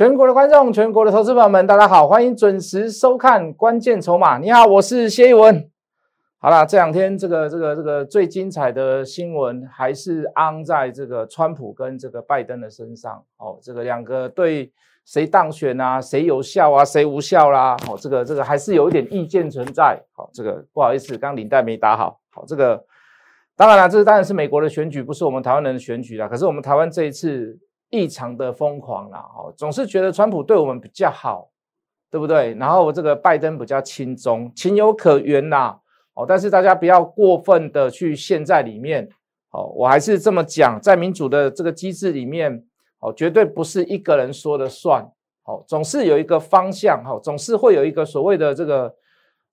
全国的观众，全国的投资朋友们，大家好，欢迎准时收看《关键筹码》。你好，我是谢一文。好了，这两天这个这个这个最精彩的新闻还是安在这个川普跟这个拜登的身上。哦，这个两个对谁当选啊，谁有效啊，谁无效啦？哦，这个这个还是有一点意见存在。好，这个不好意思，刚领带没打好。好，这个当然了，这当然是美国的选举，不是我们台湾人的选举啦。可是我们台湾这一次。异常的疯狂啦，哦，总是觉得川普对我们比较好，对不对？然后这个拜登比较轻松，情有可原呐，哦，但是大家不要过分的去陷在里面，哦，我还是这么讲，在民主的这个机制里面，哦，绝对不是一个人说了算，哦，总是有一个方向，哈，总是会有一个所谓的这个，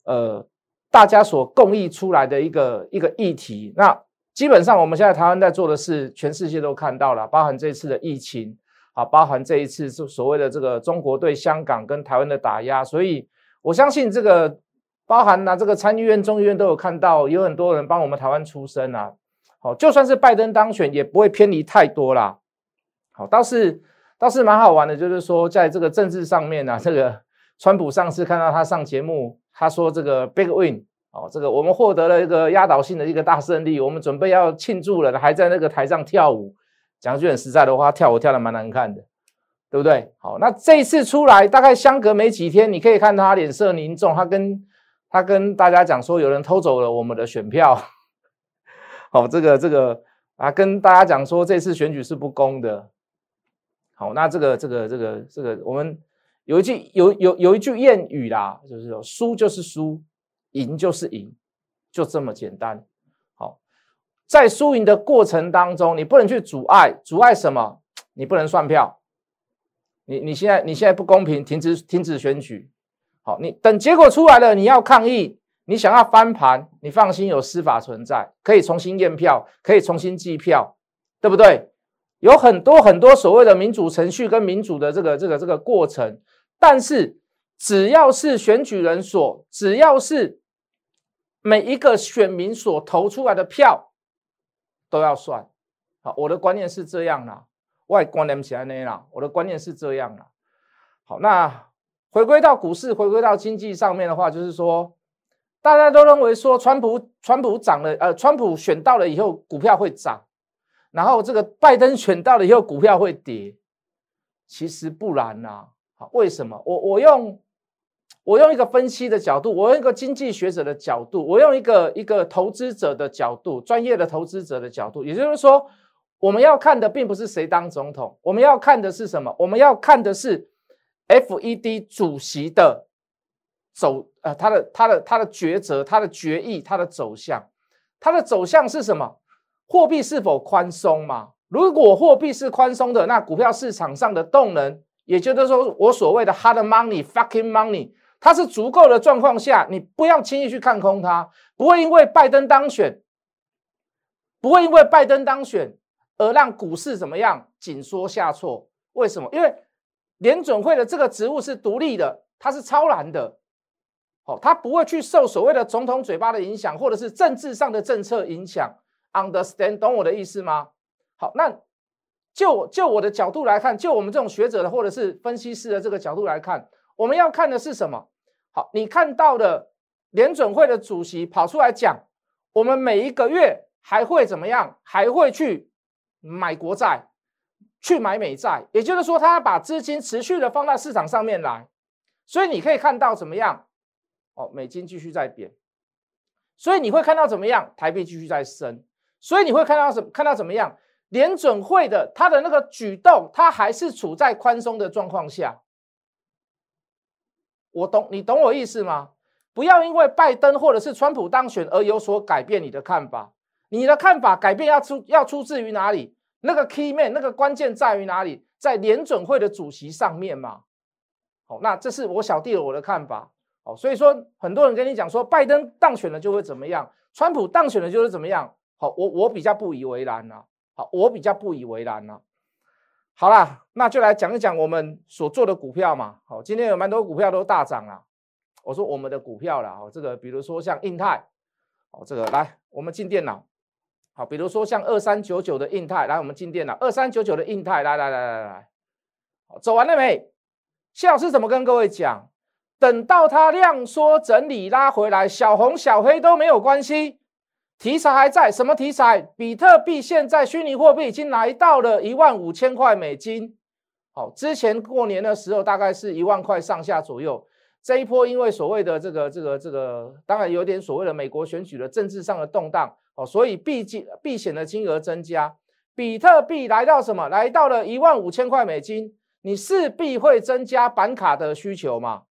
呃，大家所共议出来的一个一个议题，那。基本上，我们现在台湾在做的事，全世界都看到了，包含这次的疫情啊，包含这一次是所谓的这个中国对香港跟台湾的打压，所以我相信这个包含呢，这个参议院、众议院都有看到，有很多人帮我们台湾出声啊。好，就算是拜登当选，也不会偏离太多啦。好，倒是倒是蛮好玩的，就是说在这个政治上面呢，这个川普上次看到他上节目，他说这个 big win。哦，这个我们获得了一个压倒性的一个大胜利，我们准备要庆祝了，还在那个台上跳舞。讲句很实在的话，跳舞跳的蛮难看的，对不对？好，那这次出来，大概相隔没几天，你可以看他脸色凝重，他跟他跟大家讲说，有人偷走了我们的选票。好，这个这个啊，跟大家讲说，这次选举是不公的。好，那这个这个这个这个，我们有一句有有有一句谚语啦，就是说，输就是输。赢就是赢，就这么简单。好，在输赢的过程当中，你不能去阻碍，阻碍什么？你不能算票。你你现在你现在不公平，停止停止选举。好，你等结果出来了，你要抗议，你想要翻盘，你放心，有司法存在，可以重新验票，可以重新计票，对不对？有很多很多所谓的民主程序跟民主的这个这个这个过程，但是。只要是选举人所，只要是每一个选民所投出来的票，都要算。好，我的观念是这样啦，外观念起来那样，我的观念是这样啦。好，那回归到股市，回归到经济上面的话，就是说，大家都认为说，川普川普涨了，呃，川普选到了以后，股票会涨，然后这个拜登选到了以后，股票会跌。其实不然呐。好，为什么？我我用。我用一个分析的角度，我用一个经济学者的角度，我用一个一个投资者的角度，专业的投资者的角度，也就是说，我们要看的并不是谁当总统，我们要看的是什么？我们要看的是 FED 主席的走，呃，他的他的他的抉择，他的决议，他的走向，他的走向是什么？货币是否宽松嘛？如果货币是宽松的，那股票市场上的动能，也就是说，我所谓的 hard money fucking money。它是足够的状况下，你不要轻易去看空它，不会因为拜登当选，不会因为拜登当选而让股市怎么样紧缩下挫。为什么？因为联准会的这个职务是独立的，它是超然的，哦，它不会去受所谓的总统嘴巴的影响，或者是政治上的政策影响。Understand，懂我的意思吗？好，那就就我的角度来看，就我们这种学者的或者是分析师的这个角度来看。我们要看的是什么？好，你看到的联准会的主席跑出来讲，我们每一个月还会怎么样？还会去买国债，去买美债，也就是说，他把资金持续的放到市场上面来。所以你可以看到怎么样？哦，美金继续在贬，所以你会看到怎么样？台币继续在升，所以你会看到什？看到怎么样？联准会的他的那个举动，他还是处在宽松的状况下。我懂你懂我意思吗？不要因为拜登或者是川普当选而有所改变你的看法。你的看法改变要出要出自于哪里？那个 key man 那个关键在于哪里？在联准会的主席上面嘛。好，那这是我小弟我的看法。好，所以说很多人跟你讲说拜登当选了就会怎么样，川普当选了就是怎么样。好，我我比较不以为然呐。好，我比较不以为然呐。好啦，那就来讲一讲我们所做的股票嘛。好，今天有蛮多股票都大涨了。我说我们的股票了，哦，这个比如说像印泰，哦，这个来我们进电脑。好，比如说像二三九九的印泰，来我们进电脑。二三九九的印泰，来来来来来，好，走完了没？谢老师怎么跟各位讲？等到它量缩整理拉回来，小红小黑都没有关系，题材还在。什么题材？比特币现在虚拟货币已经来到了一万五千块美金。好，之前过年的时候大概是一万块上下左右。这一波因为所谓的这个这个这个，当然有点所谓的美国选举的政治上的动荡哦，所以避金避险的金额增加。比特币来到什么？来到了一万五千块美金，你势必会增加板卡的需求嘛？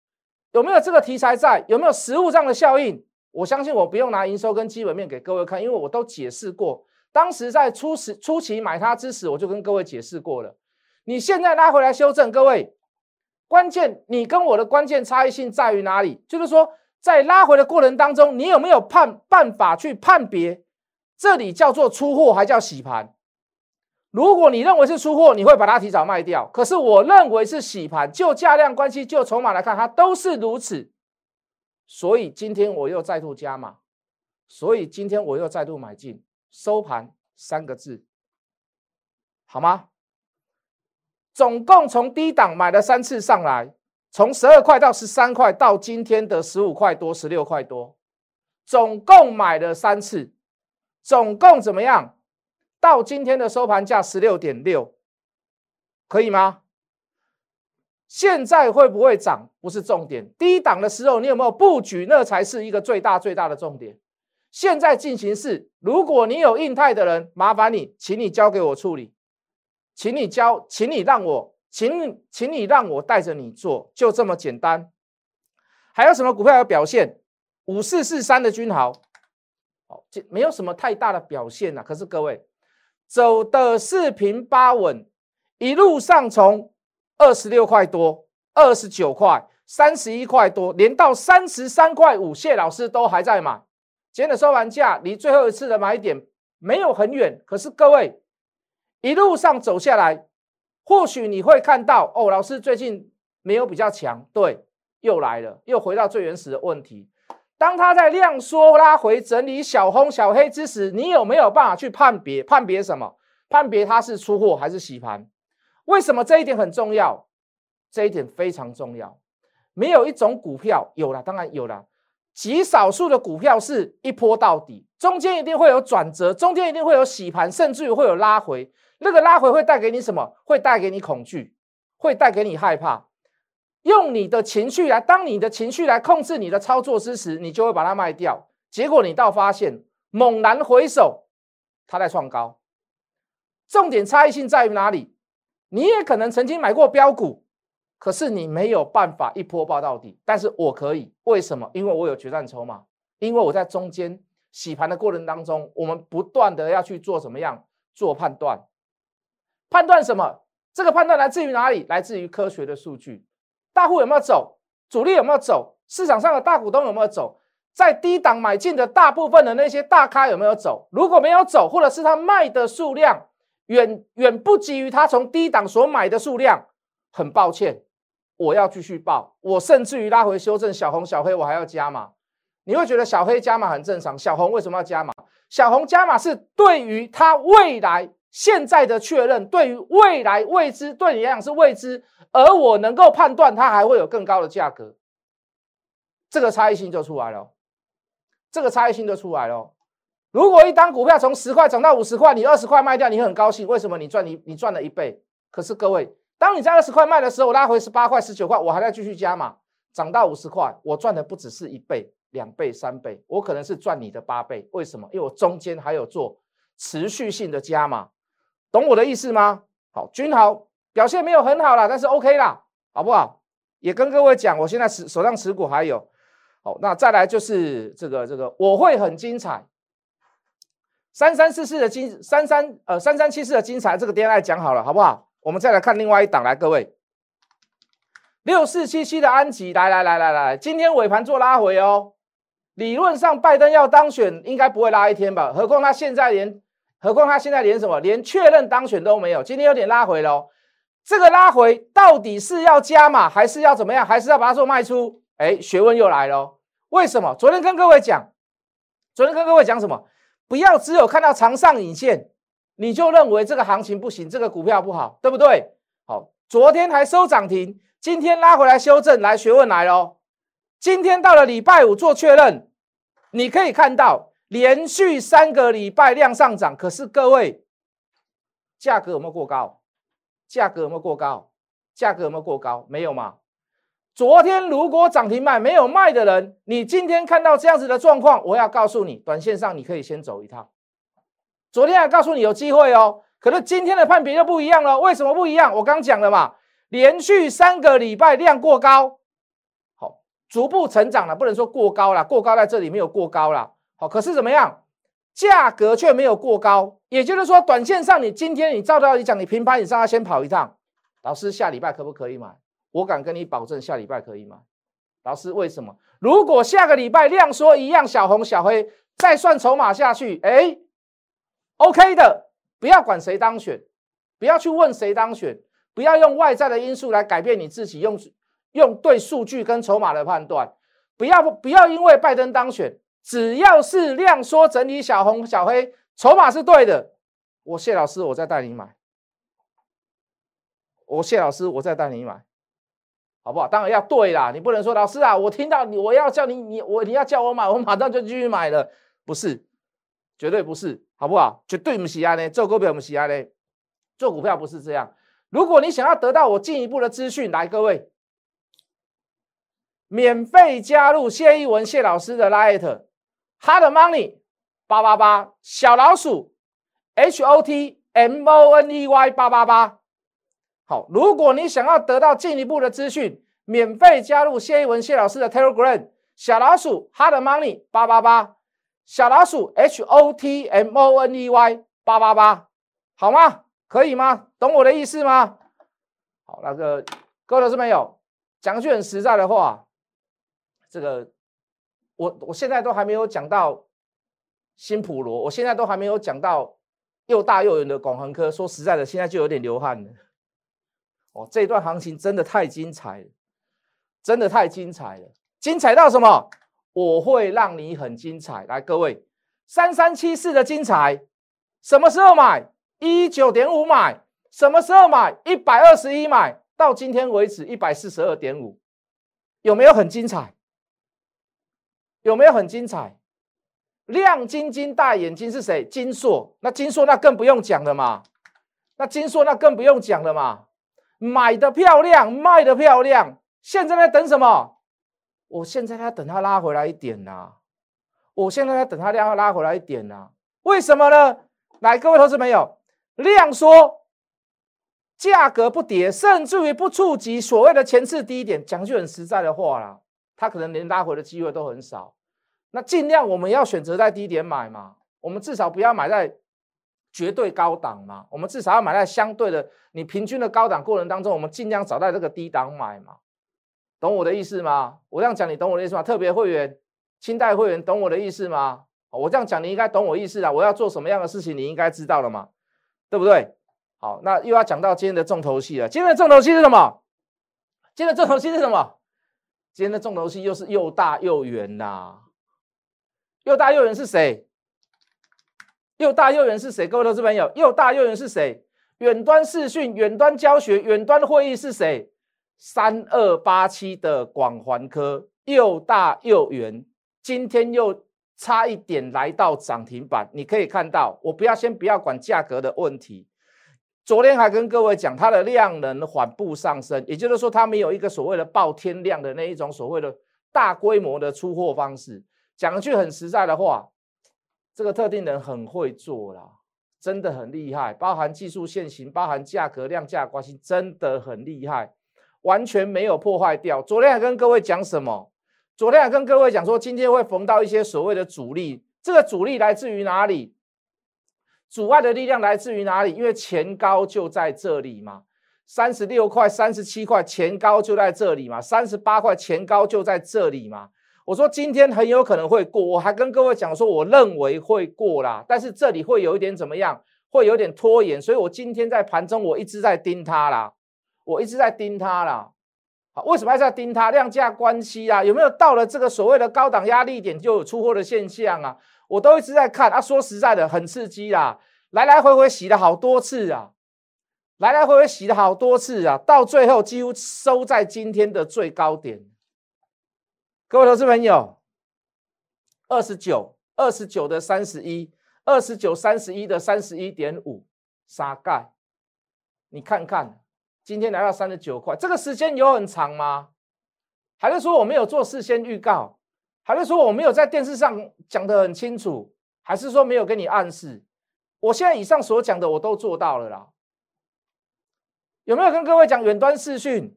有没有这个题材在？有没有实物上的效应？我相信我不用拿营收跟基本面给各位看，因为我都解释过。当时在初始初期买它之时，我就跟各位解释过了。你现在拉回来修正，各位，关键你跟我的关键差异性在于哪里？就是说，在拉回的过程当中，你有没有判办法去判别这里叫做出货，还叫洗盘？如果你认为是出货，你会把它提早卖掉。可是我认为是洗盘，就价量关系，就筹码来看，它都是如此。所以今天我又再度加码，所以今天我又再度买进，收盘三个字，好吗？总共从低档买了三次上来，从十二块到十三块，到今天的十五块多、十六块多，总共买了三次，总共怎么样？到今天的收盘价十六点六，可以吗？现在会不会涨不是重点，低档的时候你有没有布局，那才是一个最大最大的重点。现在进行式，如果你有印泰的人，麻烦你，请你交给我处理，请你交，请你让我，请请你让我带着你做，就这么简单。还有什么股票有表现？五四四三的君豪，好，这没有什么太大的表现呐。可是各位。走的四平八稳，一路上从二十六块多、二十九块、三十一块多，连到三十三块五，谢老师都还在买。今天的收盘价离最后一次的买点没有很远，可是各位一路上走下来，或许你会看到哦，老师最近没有比较强，对，又来了，又回到最原始的问题。当它在量缩拉回整理小红小黑之时，你有没有办法去判别？判别什么？判别它是出货还是洗盘？为什么这一点很重要？这一点非常重要。没有一种股票有了，当然有了，极少数的股票是一波到底，中间一定会有转折，中间一定会有洗盘，甚至于会有拉回。那个拉回会带给你什么？会带给你恐惧，会带给你害怕。用你的情绪来，当你的情绪来控制你的操作之时，你就会把它卖掉。结果你到发现，猛然回首，它在创高。重点差异性在于哪里？你也可能曾经买过标股，可是你没有办法一波爆到底。但是我可以，为什么？因为我有决战筹码，因为我在中间洗盘的过程当中，我们不断的要去做怎么样做判断？判断什么？这个判断来自于哪里？来自于科学的数据。大户有没有走？主力有没有走？市场上的大股东有没有走？在低档买进的大部分的那些大咖有没有走？如果没有走，或者是他卖的数量远远不及于他从低档所买的数量，很抱歉，我要继续报。我甚至于拉回修正小红小黑，我还要加码。你会觉得小黑加码很正常，小红为什么要加码？小红加码是对于它未来现在的确认，对于未来未知，对你来讲是未知。而我能够判断它还会有更高的价格，这个差异性就出来了，这个差异性就出来了。如果一单股票从十块涨到五十块，你二十块卖掉，你很高兴，为什么？你赚你你赚了一倍。可是各位，当你在二十块卖的时候，我拉回十八块、十九块，我还在继续加码，涨到五十块，我赚的不只是一倍、两倍、三倍，我可能是赚你的八倍。为什么？因为我中间还有做持续性的加码，懂我的意思吗？好，君豪。表现没有很好啦，但是 OK 啦，好不好？也跟各位讲，我现在持手上持股还有，好，那再来就是这个这个，我会很精彩，三三四四的金三三呃三三七四的金彩，这个 D N I 讲好了，好不好？我们再来看另外一档，来各位，六四七七的安吉，来来来来来，今天尾盘做拉回哦，理论上拜登要当选，应该不会拉一天吧？何况他现在连，何况他现在连什么，连确认当选都没有，今天有点拉回喽。这个拉回到底是要加码，还是要怎么样？还是要把它做卖出？哎，学问又来了。为什么？昨天跟各位讲，昨天跟各位讲什么？不要只有看到长上影线，你就认为这个行情不行，这个股票不好，对不对？好，昨天还收涨停，今天拉回来修正，来学问来喽。今天到了礼拜五做确认，你可以看到连续三个礼拜量上涨，可是各位价格有没有过高？价格有没有过高？价格有没有过高？没有嘛？昨天如果涨停卖没有卖的人，你今天看到这样子的状况，我要告诉你，短线上你可以先走一趟。昨天还告诉你有机会哦，可是今天的判别就不一样了。为什么不一样？我刚讲了嘛，连续三个礼拜量过高，好，逐步成长了，不能说过高了，过高在这里没有过高了。好，可是怎么样？价格却没有过高，也就是说，短线上你今天你照道理讲，你平盘以上要先跑一趟。老师，下礼拜可不可以买？我敢跟你保证，下礼拜可以买。老师，为什么？如果下个礼拜量缩一样，小红小黑再算筹码下去，哎，OK 的，不要管谁当选，不要去问谁当选，不要用外在的因素来改变你自己，用用对数据跟筹码的判断，不要不要因为拜登当选，只要是量缩整理小红小黑，筹码是对的，我谢老师，我再带你买。我谢老师，我再带你买，好不好？当然要对啦，你不能说老师啊，我听到你，我要叫你，你我你要叫我买，我马上就继续买了，不是，绝对不是，好不好？绝对不是啊呢，做股票不是啊呢，做股票不是这样。如果你想要得到我进一步的资讯，来各位，免费加入谢一文谢老师的 Light Hard Money 八八八小老鼠 H O T M O N E Y 八八八。好，如果你想要得到进一步的资讯，免费加入谢一文谢老师的 Telegram 小老鼠 Hard Money 八八八，小老鼠 H O T M O N E Y 八八八，好吗？可以吗？懂我的意思吗？好，那个各位老师没有讲句很实在的话，这个我我现在都还没有讲到新普罗，我现在都还没有讲到又大又圆的广恒科，说实在的，现在就有点流汗了。哦，这段行情真的太精彩了，真的太精彩了，精彩到什么？我会让你很精彩。来，各位，三三七四的精彩，什么时候买？一九点五买，什么时候买？一百二十一买，到今天为止一百四十二点五，有没有很精彩？有没有很精彩？亮晶晶大眼睛是谁？金硕，那金硕那更不用讲了嘛，那金硕那更不用讲了嘛。买的漂亮，卖的漂亮，现在在等什么？我现在在等它拉回来一点呐！我现在在等它量拉回来一点呐！为什么呢？来，各位投资朋友，量缩，价格不跌，甚至于不触及所谓的前次低点，讲句很实在的话啦，它可能连拉回的机会都很少。那尽量我们要选择在低点买嘛，我们至少不要买在。绝对高档嘛，我们至少要买在相对的你平均的高档过程当中，我们尽量找在这个低档买嘛，懂我的意思吗？我这样讲你懂我的意思吗？特别会员、清代会员懂我的意思吗？我这样讲你应该懂我意思啊！我要做什么样的事情你应该知道了嘛，对不对？好，那又要讲到今天的重头戏了。今天的重头戏是什么？今天的重头戏是什么？今天的重头戏又是又大又圆呐！又大又圆是谁？又大又圆是谁？各位投资朋友，又大又圆是谁？远端视讯、远端教学、远端会议是谁？三二八七的广环科又大又圆，今天又差一点来到涨停板。你可以看到，我不要先不要管价格的问题。昨天还跟各位讲，它的量能缓步上升，也就是说，它没有一个所谓的爆天量的那一种所谓的大规模的出货方式。讲一句很实在的话。这个特定人很会做啦，真的很厉害，包含技术线型，包含价格量价关系，真的很厉害，完全没有破坏掉。昨天还跟各位讲什么？昨天还跟各位讲说，今天会逢到一些所谓的阻力，这个阻力来自于哪里？阻碍的力量来自于哪里？因为前高就在这里嘛，三十六块、三十七块前高就在这里嘛，三十八块前高就在这里嘛。我说今天很有可能会过，我还跟各位讲说，我认为会过啦，但是这里会有一点怎么样？会有点拖延，所以我今天在盘中我一直在盯它啦，我一直在盯它啦。好，为什么要在盯它？量价关系啊，有没有到了这个所谓的高档压力点就有出货的现象啊？我都一直在看啊。说实在的，很刺激啦，来来回回洗了好多次啊。来来回回洗了好多次啊，到最后几乎收在今天的最高点。各位投资朋友，二十九、二十九的三十一，二十九、三十一的三十一点五，沙盖，你看看，今天来到三十九块，这个时间有很长吗？还是说我没有做事先预告？还是说我没有在电视上讲得很清楚？还是说没有给你暗示？我现在以上所讲的我都做到了啦。有没有跟各位讲远端视讯？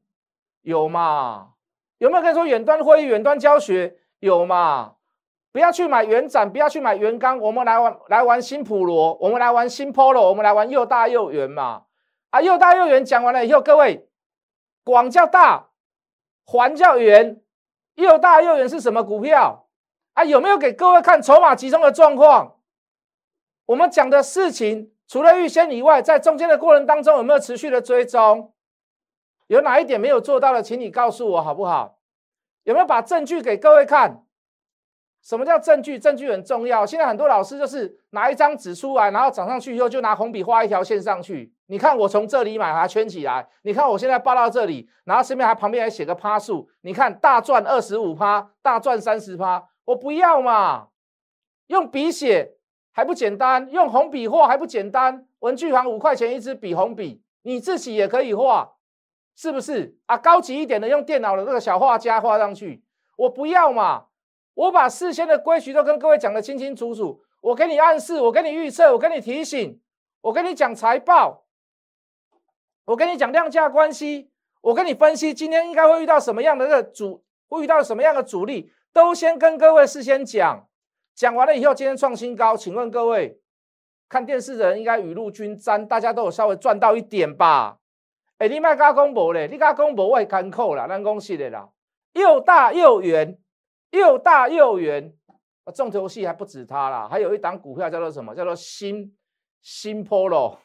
有嘛？有没有跟你说远端会议、远端教学？有嘛？不要去买原展，不要去买原钢，我们来玩来玩新普罗，我们来玩新 Polo，我们来玩又大又圆嘛。啊，又大又圆讲完了以后，各位广叫大，环叫圆，又大又圆是什么股票？啊，有没有给各位看筹码集中的状况？我们讲的事情。除了预先以外，在中间的过程当中有没有持续的追踪？有哪一点没有做到的，请你告诉我好不好？有没有把证据给各位看？什么叫证据？证据很重要。现在很多老师就是拿一张纸出来，然后涨上去以后就拿红笔画一条线上去。你看我从这里买，把它圈起来。你看我现在报到这里，然后身边还旁边还写个趴数。你看大赚二十五趴，大赚三十趴，我不要嘛，用笔写。还不简单，用红笔画还不简单。文具行五块钱一支笔，红笔你自己也可以画，是不是啊？高级一点的，用电脑的那个小画家画上去。我不要嘛，我把事先的规矩都跟各位讲的清清楚楚。我给你暗示，我给你预测，我给你提醒，我跟你讲财报，我跟你讲量价关系，我跟你分析今天应该会遇到什么样的个主，会遇到什么样的阻力，都先跟各位事先讲。讲完了以后，今天创新高，请问各位看电视的人应该雨露均沾，大家都有稍微赚到一点吧？哎，你卖加公博嘞，你加公博我也干扣了，咱恭喜的啦，又大又圆，又大又圆，重头戏还不止它啦，还有一档股票叫做什么？叫做新新 Polo。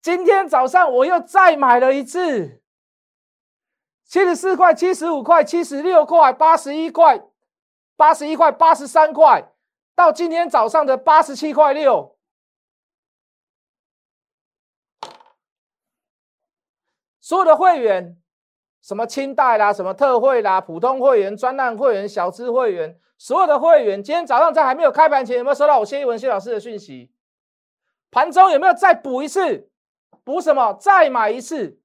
今天早上我又再买了一次，七十四块、七十五块、七十六块、八十一块。八十一块、八十三块，到今天早上的八十七块六。所有的会员，什么清代啦、什么特惠啦、普通会员、专案会员、小资会员，所有的会员，今天早上在还没有开盘前，有没有收到我谢一文谢老师的讯息？盘中有没有再补一次？补什么？再买一次？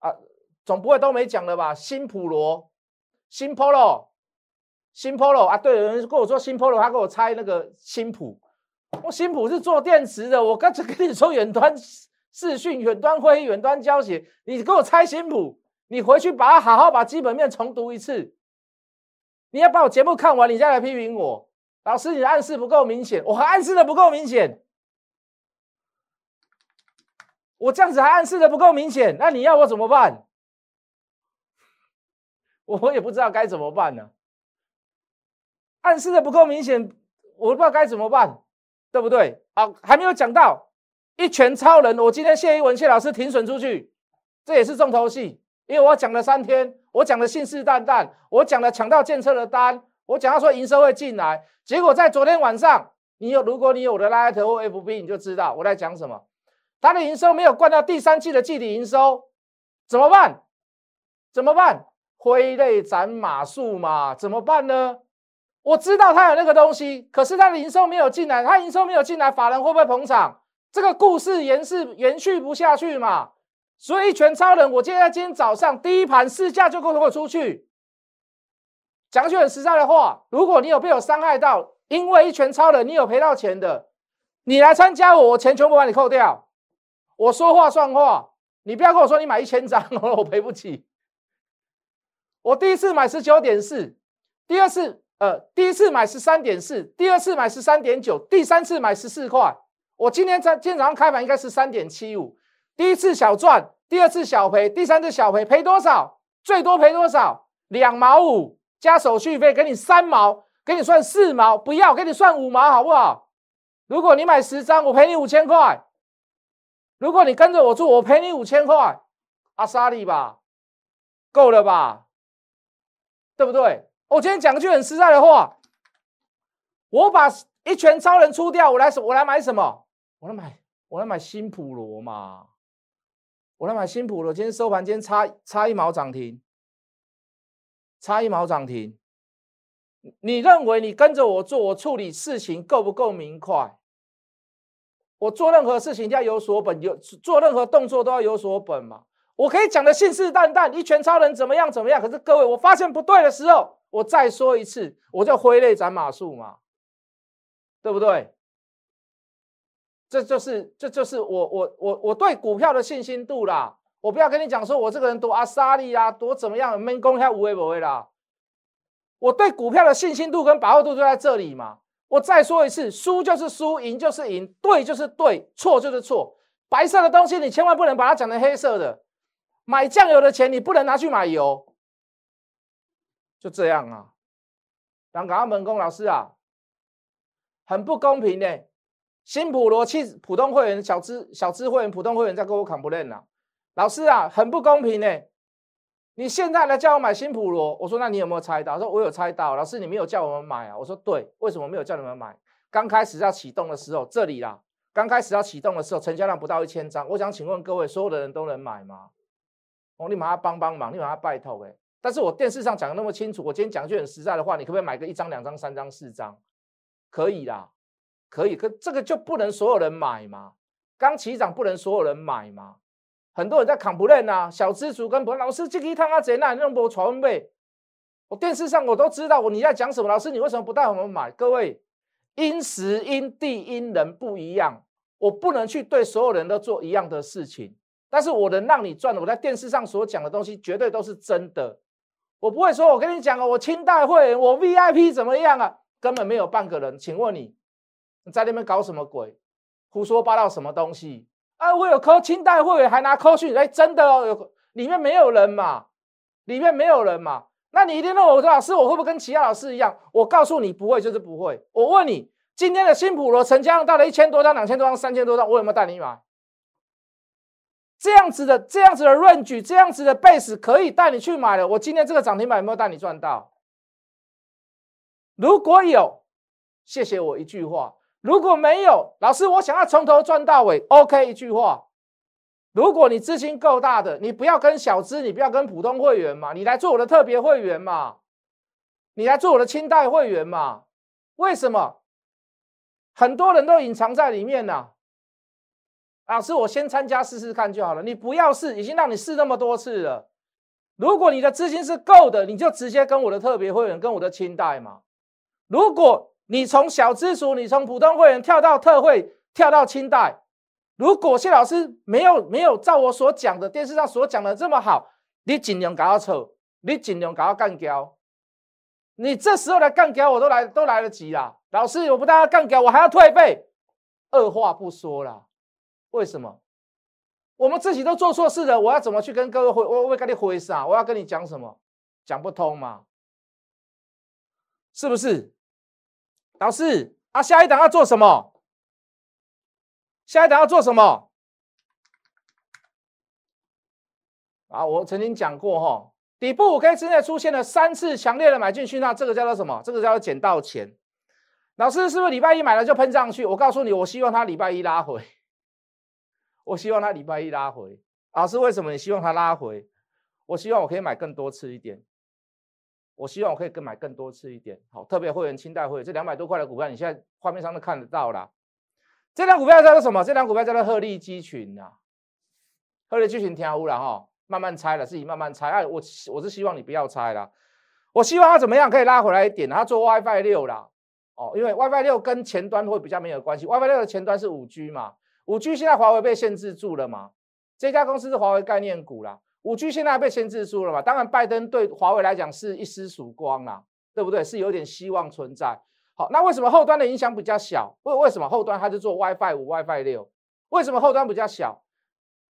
啊，总不会都没讲了吧？新普罗。新 Polo，新 Polo 啊，对，有人跟我说新 Polo，他给我猜那个新普，我新普是做电池的，我刚才跟你说远端视讯、远端会议、远端教学，你给我猜新谱，你回去把它好好把基本面重读一次，你要把我节目看完，你再来批评我，老师你的暗示不够明显，我还暗示的不够明显，我这样子还暗示的不够明显，那你要我怎么办？我也不知道该怎么办呢，暗示的不够明显，我不知道该怎么办，对不对？好，还没有讲到。一拳超人，我今天谢一文谢老师停损出去，这也是重头戏，因为我讲了三天，我讲的信誓旦旦，我讲了抢到建车的单，我讲到说营收会进来，结果在昨天晚上，你有如果你有我的拉特或 FB，你就知道我在讲什么，它的营收没有灌到第三季的季底营收，怎么办？怎么办？挥泪斩马谡嘛，怎么办呢？我知道他有那个东西，可是他的营收没有进来，他营收没有进来，法人会不会捧场？这个故事延续延续不下去嘛。所以一拳超人，我今天今天早上第一盘市价就给我出去。讲句很实在的话，如果你有被我伤害到，因为一拳超人你有赔到钱的，你来参加我，我钱全部把你扣掉。我说话算话，你不要跟我说你买一千张，我赔不起。我第一次买十九点四，第二次呃，第一次买十三点四，第二次买十三点九，第三次买十四块。我今天在今天早上开盘应该是三点七五，第一次小赚，第二次小赔，第三次小赔，赔多少？最多赔多少？两毛五加手续费，给你三毛，给你算四毛，不要给你算五毛，好不好？如果你买十张，我赔你五千块。如果你跟着我做，我赔你五千块，阿莎利吧，够了吧？对不对？我今天讲句很实在的话，我把一拳超人出掉，我来我来买什么？我来买我来买新普罗嘛，我来买新普罗，今天收盘今天差差一毛涨停，差一毛涨停。你认为你跟着我做，我处理事情够不够明快？我做任何事情要有所本，有做任何动作都要有所本嘛。我可以讲的信誓旦旦，一拳超人怎么样怎么样。可是各位，我发现不对的时候，我再说一次，我就挥泪斩马谡嘛，对不对？这就是这就是我我我我对股票的信心度啦。我不要跟你讲说我这个人多阿萨利啊，多怎么样，没公开无为不为啦。我对股票的信心度跟把握度就在这里嘛。我再说一次，输就是输，赢就是赢，对就是对，错就是错。白色的东西你千万不能把它讲成黑色的。买酱油的钱你不能拿去买油，就这样啊。刚刚门工老师啊，很不公平呢。新普罗汽普通会员、小资小资会员、普通会员在跟我砍不认呐。老师啊，很不公平呢。你现在来叫我买新普罗，我说那你有没有猜到？说我有猜到。老师，你没有叫我们买啊？我说对，为什么没有叫你们买？刚开始要启动的时候，这里啦，刚开始要启动的时候，成交量不到一千张。我想请问各位，所有的人都能买吗？我立马帮帮忙，立马拜托哎！但是我电视上讲的那么清楚，我今天讲句很实在的话，你可不可以买个一张、两张、三张、四张？可以啦，可以。可这个就不能所有人买吗？刚起涨不能所有人买吗？很多人在扛不认呐，小资族跟不老师这个一趟啊，怎那那么传呗？我电视上我都知道，我你在讲什么？老师你为什么不带我们买？各位，因时因地因人不一样，我不能去对所有人都做一样的事情。但是我能让你赚的，我在电视上所讲的东西绝对都是真的。我不会说我跟你讲啊，我清代会，我 VIP 怎么样啊？根本没有半个人。请问你你在那边搞什么鬼？胡说八道什么东西？啊，我有扣清代会员，还拿扣讯，哎，真的哦，有里面没有人嘛？里面没有人嘛？那你一定问我说老师，我会不会跟其他老师一样？我告诉你，不会就是不会。我问你，今天的新普罗成交量到了一千多张、两千多张、三千多张，我有没有带你买？这样子的、这样子的论据、这样子的 base 可以带你去买的。我今天这个涨停板有没有带你赚到？如果有，谢谢我一句话。如果没有，老师，我想要从头赚到尾，OK，一句话。如果你资金够大的，你不要跟小资，你不要跟普通会员嘛，你来做我的特别会员嘛，你来做我的清代会员嘛。为什么？很多人都隐藏在里面呢。老师，我先参加试试看就好了，你不要试，已经让你试那么多次了。如果你的资金是够的，你就直接跟我的特别会员，跟我的清代嘛。如果你从小资族，你从普通会员跳到特会，跳到清代。如果谢老师没有没有照我所讲的电视上所讲的这么好，你尽量搞我丑，你尽量搞到干掉。你这时候来干掉我都来都来得及啦。老师，我不但要干掉，我还要退费。二话不说啦。为什么？我们自己都做错事了，我要怎么去跟各位回？我会跟你回啥？我要跟你讲什么？讲不通嘛？是不是？老师啊，下一档要做什么？下一档要做什么？啊，我曾经讲过哈，底部五 K 之内出现了三次强烈的买进讯号，这个叫做什么？这个叫做捡到钱。老师是不是礼拜一买了就喷上去？我告诉你，我希望他礼拜一拉回。我希望他礼拜一拉回。老师，为什么你希望他拉回？我希望我可以买更多次一点。我希望我可以更买更多次一点，好，特别会员、清代会员这两百多块的股票，你现在画面上都看得到啦。这张股票叫做什么？这张股票叫做鹤立鸡群呐。鹤立鸡群听乌了哈，慢慢猜了，自己慢慢猜。哎，我我是希望你不要猜啦。我希望它怎么样可以拉回来一点？它做 WiFi 六啦，哦，因为 WiFi 六跟前端会比较没有关系。WiFi 六的前端是五 G 嘛，五 G 现在华为被限制住了嘛？这家公司是华为概念股啦。五 G 现在被限制住了嘛？当然，拜登对华为来讲是一丝曙光啦，对不对？是有点希望存在。好，那为什么后端的影响比较小？为为什么后端它是做 WiFi 五、WiFi 六？为什么后端比较小？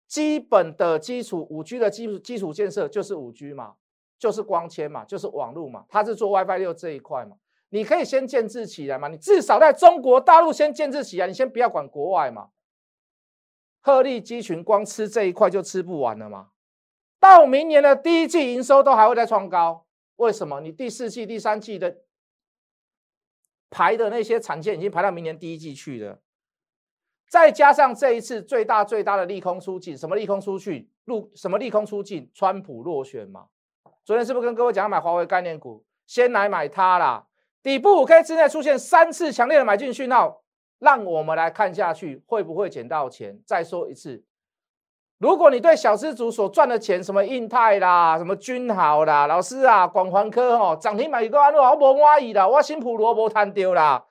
基本的基础五 G 的基础基础建设就是五 G 嘛，就是光纤嘛，就是网络嘛，它是做 WiFi 六这一块嘛。你可以先建制起来嘛，你至少在中国大陆先建制起来，你先不要管国外嘛。鹤立鸡群，光吃这一块就吃不完了嘛。到明年的第一季营收都还会再创高，为什么？你第四季、第三季的排的那些产线已经排到明年第一季去了。再加上这一次最大最大的利空出尽，什么利空出去？入什么利空出尽？川普落选嘛？昨天是不是跟各位讲要买华为概念股？先来买它啦！底部五 K 之内出现三次强烈的买进讯号，让我们来看下去会不会捡到钱？再说一次，如果你对小资族所赚的钱，什么印泰啦，什么君豪啦，老师啊，广环科吼涨停板一个安乐，我无满意啦，我新普罗无谈掉啦，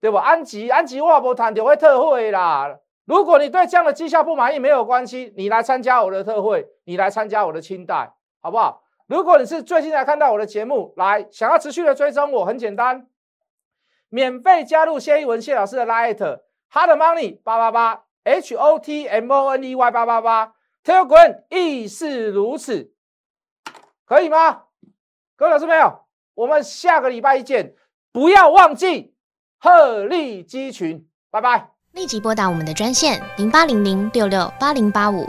对不？安吉安吉我无谈掉会特惠啦。如果你对这样的绩效不满意，没有关系，你来参加我的特惠，你来参加我的清代，好不好？如果你是最近才看到我的节目，来想要持续的追踪我，很简单，免费加入谢一文谢老师的 Light，Hard Money 八八八，H O T M O N E Y 八八八 t e l g r a m 亦是如此，可以吗？各位老师没有？我们下个礼拜一见，不要忘记鹤立鸡群，拜拜。立即拨打我们的专线零八零零六六八零八五。